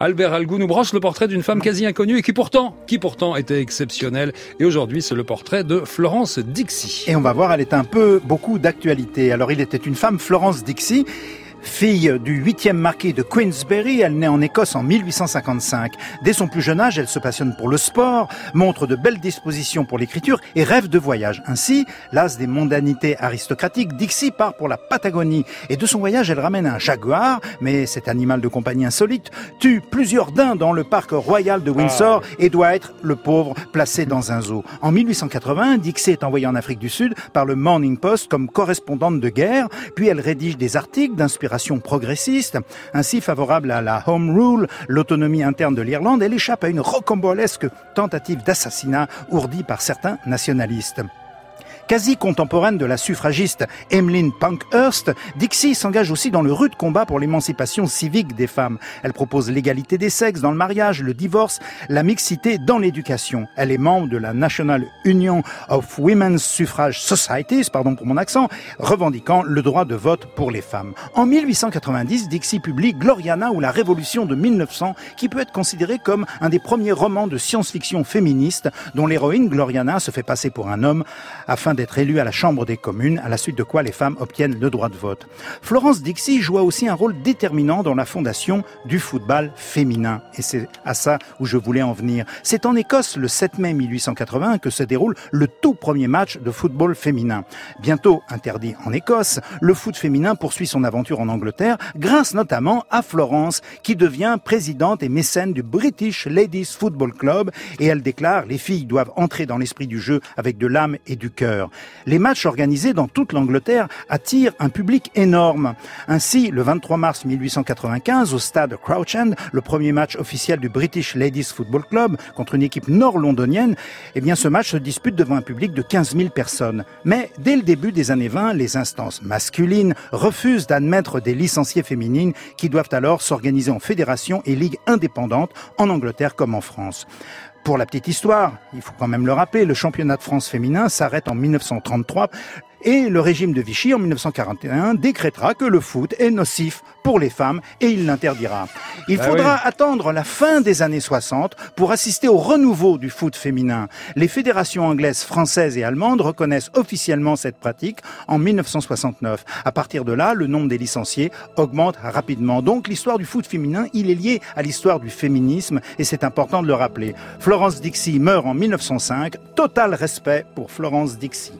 Albert Algou nous broche le portrait d'une femme quasi inconnue et qui pourtant, qui pourtant était exceptionnelle. Et aujourd'hui, c'est le portrait de Florence Dixie. Et on va voir, elle est un peu beaucoup d'actualité. Alors, il était une femme, Florence Dixie. Fille du huitième marquis de Queensberry, elle naît en Écosse en 1855. Dès son plus jeune âge, elle se passionne pour le sport, montre de belles dispositions pour l'écriture et rêve de voyage. Ainsi, las des mondanités aristocratiques, Dixie part pour la Patagonie et de son voyage, elle ramène un jaguar, mais cet animal de compagnie insolite tue plusieurs daims dans le parc royal de Windsor ah. et doit être, le pauvre, placé dans un zoo. En 1880, Dixie est envoyée en Afrique du Sud par le Morning Post comme correspondante de guerre, puis elle rédige des articles d'inspiration progressiste, ainsi favorable à la Home Rule, l'autonomie interne de l'Irlande, elle échappe à une rocambolesque tentative d'assassinat ourdie par certains nationalistes. Quasi contemporaine de la suffragiste Emmeline Pankhurst, Dixie s'engage aussi dans le rude combat pour l'émancipation civique des femmes. Elle propose l'égalité des sexes dans le mariage, le divorce, la mixité dans l'éducation. Elle est membre de la National Union of Women's Suffrage Societies, pardon pour mon accent, revendiquant le droit de vote pour les femmes. En 1890, Dixie publie Gloriana ou la Révolution de 1900, qui peut être considéré comme un des premiers romans de science-fiction féministe dont l'héroïne Gloriana se fait passer pour un homme afin d'être élue à la Chambre des communes, à la suite de quoi les femmes obtiennent le droit de vote. Florence Dixie joua aussi un rôle déterminant dans la fondation du football féminin. Et c'est à ça où je voulais en venir. C'est en Écosse, le 7 mai 1880, que se déroule le tout premier match de football féminin. Bientôt interdit en Écosse, le foot féminin poursuit son aventure en Angleterre, grâce notamment à Florence, qui devient présidente et mécène du British Ladies Football Club, et elle déclare les filles doivent entrer dans l'esprit du jeu avec de l'âme et du cœur. Les matchs organisés dans toute l'Angleterre attirent un public énorme. Ainsi, le 23 mars 1895, au stade Crouch End, le premier match officiel du British Ladies Football Club contre une équipe nord-londonienne, eh ce match se dispute devant un public de 15 000 personnes. Mais dès le début des années 20, les instances masculines refusent d'admettre des licenciés féminines qui doivent alors s'organiser en fédérations et ligues indépendantes en Angleterre comme en France. Pour la petite histoire, il faut quand même le rappeler, le championnat de France féminin s'arrête en 1933 et le régime de Vichy en 1941 décrétera que le foot est nocif pour les femmes et il l'interdira. Il bah faudra attendre la fin des années 60 pour assister au renouveau du foot féminin. Les fédérations anglaises, françaises et allemandes reconnaissent officiellement cette pratique en 1969. À partir de là, le nombre des licenciés augmente rapidement. Donc l'histoire du foot féminin, il est lié à l'histoire du féminisme et c'est important de le rappeler. Florence Dixie meurt en 1905. Total respect pour Florence Dixie.